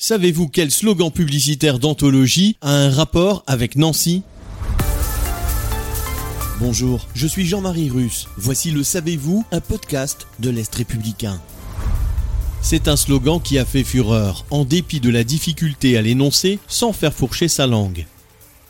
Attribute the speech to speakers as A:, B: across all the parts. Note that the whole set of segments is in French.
A: Savez-vous quel slogan publicitaire d'anthologie a un rapport avec Nancy? Bonjour, je suis Jean-Marie Russe. Voici le Savez-vous, un podcast de l'Est républicain. C'est un slogan qui a fait fureur, en dépit de la difficulté à l'énoncer sans faire fourcher sa langue.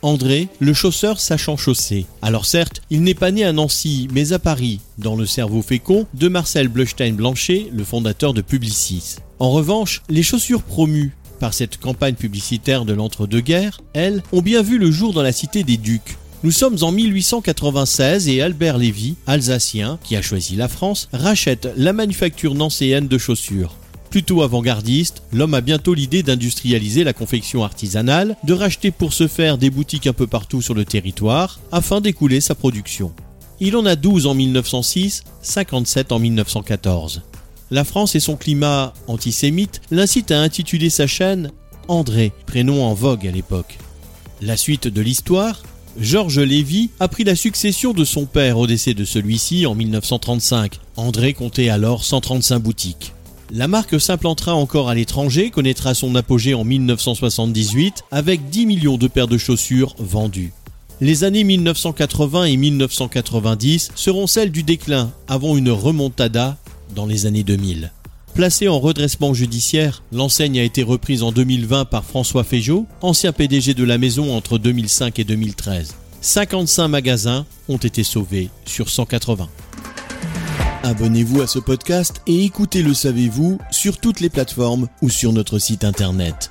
A: André, le chausseur sachant chausser. Alors certes, il n'est pas né à Nancy, mais à Paris, dans le cerveau fécond de Marcel Bleustein-Blanchet, le fondateur de Publicis. En revanche, les chaussures promues par cette campagne publicitaire de l'entre-deux-guerres, elles, ont bien vu le jour dans la cité des Ducs. Nous sommes en 1896 et Albert Lévy, alsacien, qui a choisi la France, rachète la manufacture nancéenne de chaussures. Plutôt avant-gardiste, l'homme a bientôt l'idée d'industrialiser la confection artisanale, de racheter pour ce faire des boutiques un peu partout sur le territoire, afin d'écouler sa production. Il en a 12 en 1906, 57 en 1914. La France et son climat antisémite l'incitent à intituler sa chaîne André, prénom en vogue à l'époque. La suite de l'histoire Georges Lévy a pris la succession de son père au décès de celui-ci en 1935. André comptait alors 135 boutiques. La marque s'implantera encore à l'étranger, connaîtra son apogée en 1978 avec 10 millions de paires de chaussures vendues. Les années 1980 et 1990 seront celles du déclin avant une remontada dans les années 2000. Placée en redressement judiciaire, l'enseigne a été reprise en 2020 par François Féjot, ancien PDG de la maison entre 2005 et 2013. 55 magasins ont été sauvés sur 180. Abonnez-vous à ce podcast et écoutez Le Savez-vous sur toutes les plateformes ou sur notre site internet.